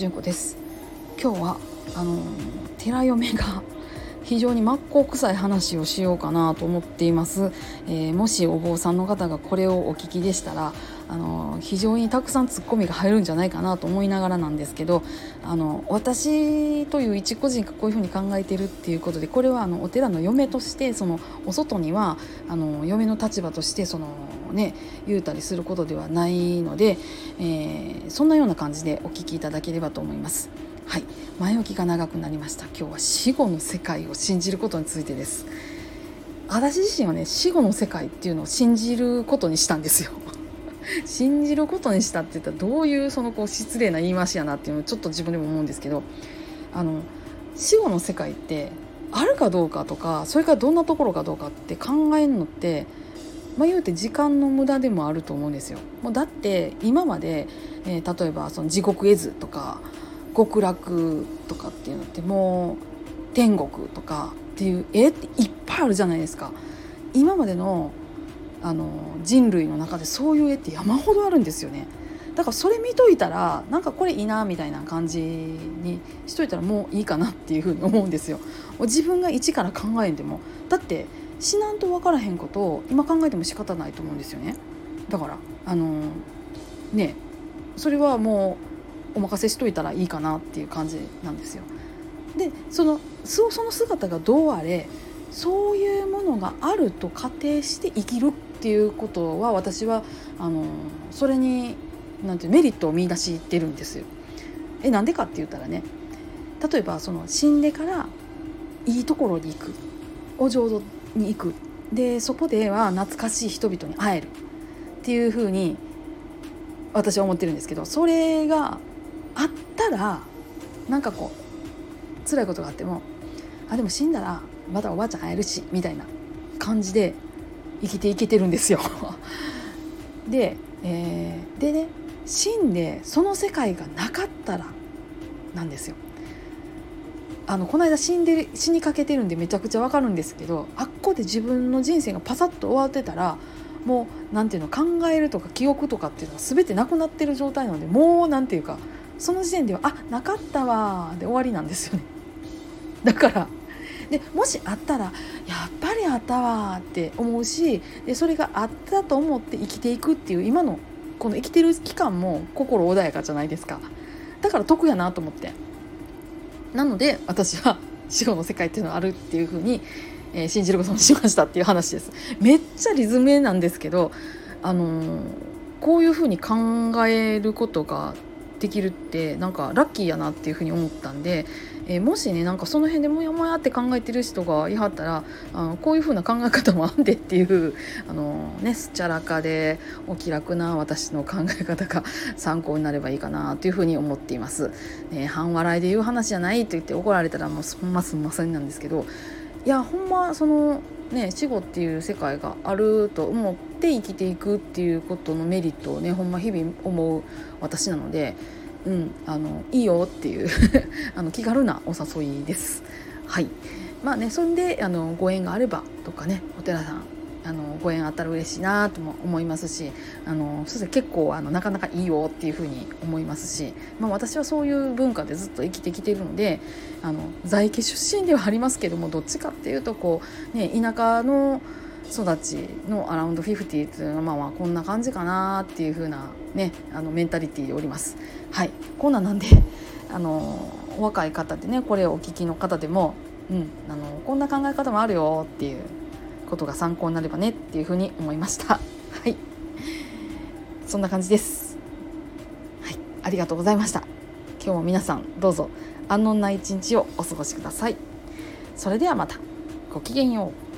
純子です。今日はあの寺嫁が非常に真っ向臭い話をしようかなと思っています、えー、もしお坊さんの方がこれをお聞きでしたらあの非常にたくさんツッコミが入るんじゃないかなと思いながらなんですけどあの私という一個人がこういうふうに考えてるっていうことでこれはあのお寺の嫁としてそのお外にはあの嫁の立場としてそのね言うたりすることではないので、えー、そんなような感じでお聞きいただければと思います。はい。前置きが長くなりました。今日は死後の世界を信じることについてです。私自身はね死後の世界っていうのを信じることにしたんですよ。信じることにしたって言ったらどういうそのこう失礼な言い回しやなっていうのをちょっと自分でも思うんですけど。あの死後の世界ってあるかどうかとかそれからどんなところかどうかって考えるのってまあ、言うて時間の無駄でもあると思うんですよ。もうだって今まで、えー、例えばその地獄絵図とか極楽とかっていうのってもう天国とかっていう絵っていっぱいあるじゃないですか。今までのあの人類の中でそういう絵って山ほどあるんですよね。だからそれ見といたらなんかこれいいなみたいな感じにしといたらもういいかなっていうふうに思うんですよ。自分が一から考えんでも。だって死なんと分からへんことを今考えても仕方ないと思うんですよね。だからあのねそれはもうお任せしといたらいいかなっていう感じなんですよ。でそのその姿がどうあれそういうものがあると仮定して生きるっていうことは私はあのそれになんていうメリットを見出してるんですよ。えなんでかって言ったらね例えばその死んでからいいところに行く。お浄土に行く。でそこでは懐かしい人々に会える。っていうふうに私は思ってるんですけどそれがあったらなんかこう辛いことがあってもあでも死んだらまたおばあちゃん会えるしみたいな感じで生きていけてるんですよ で、えー、でね死んでその世界がなかったらなんですよ。あのこの間死んで死にかけてるんでめちゃくちゃわかるんですけどあっこで自分の人生がパサッと終わってたらもう何ていうの考えるとか記憶とかっていうのは全てなくなってる状態なのでもう何ていうかその時点では「あなかったわ」で終わりなんですよね。だからでもしあったらやっぱりあったわって思うしでそれがあったと思って生きていくっていう今のこの生きてる期間も心穏やかじゃないですか。だから得やなと思って。なので私は 死後の世界っていうのがあるっていうふうに、えー、信じることにしましたっていう話です。めっちゃリズムなんですけどあのー、こういうふうに考えることができるってなんかラッキーやなっていうふうに思ったんで、えー、もしねなんかその辺でモヤモヤって考えてる人がいはったらあのこういうふうな考え方もあんでっていう あのねすっちゃらかでお気楽な私の考え方が 参考になればいいかなというふうに思っています。ね、半笑いで言う話じゃないと言って怒られたらもうほんますんませんなんですけどいやほんまそのね死後っていう世界があると思って生きていくっていうことのメリットをねほんま日々思う私なので、うん、あのいいよっていう あの気軽なお誘いです。はいまあね、そんであのご縁があればとかねお寺さんあのご縁あったら嬉しいなとも思いますしあのそして結構あのなかなかいいよっていうふうに思いますし、まあ、私はそういう文化でずっと生きてきているのであの在家出身ではありますけどもどっちかっていうとこう、ね、田舎の育ちのアラウンド50っていうのはまあまあこんな感じかなっていうふうなねあのメンタリティーでおります。はい。こんなんなんで あのお若い方でねこれをお聞きの方でも、うん、あのこんな考え方もあるよっていうことが参考になればねっていうふうに思いました。はい。そんな感じです。はい。ありがとうございました。今日も皆さんどうぞ安穏な一日をお過ごしください。それではまた。ごきげんよう。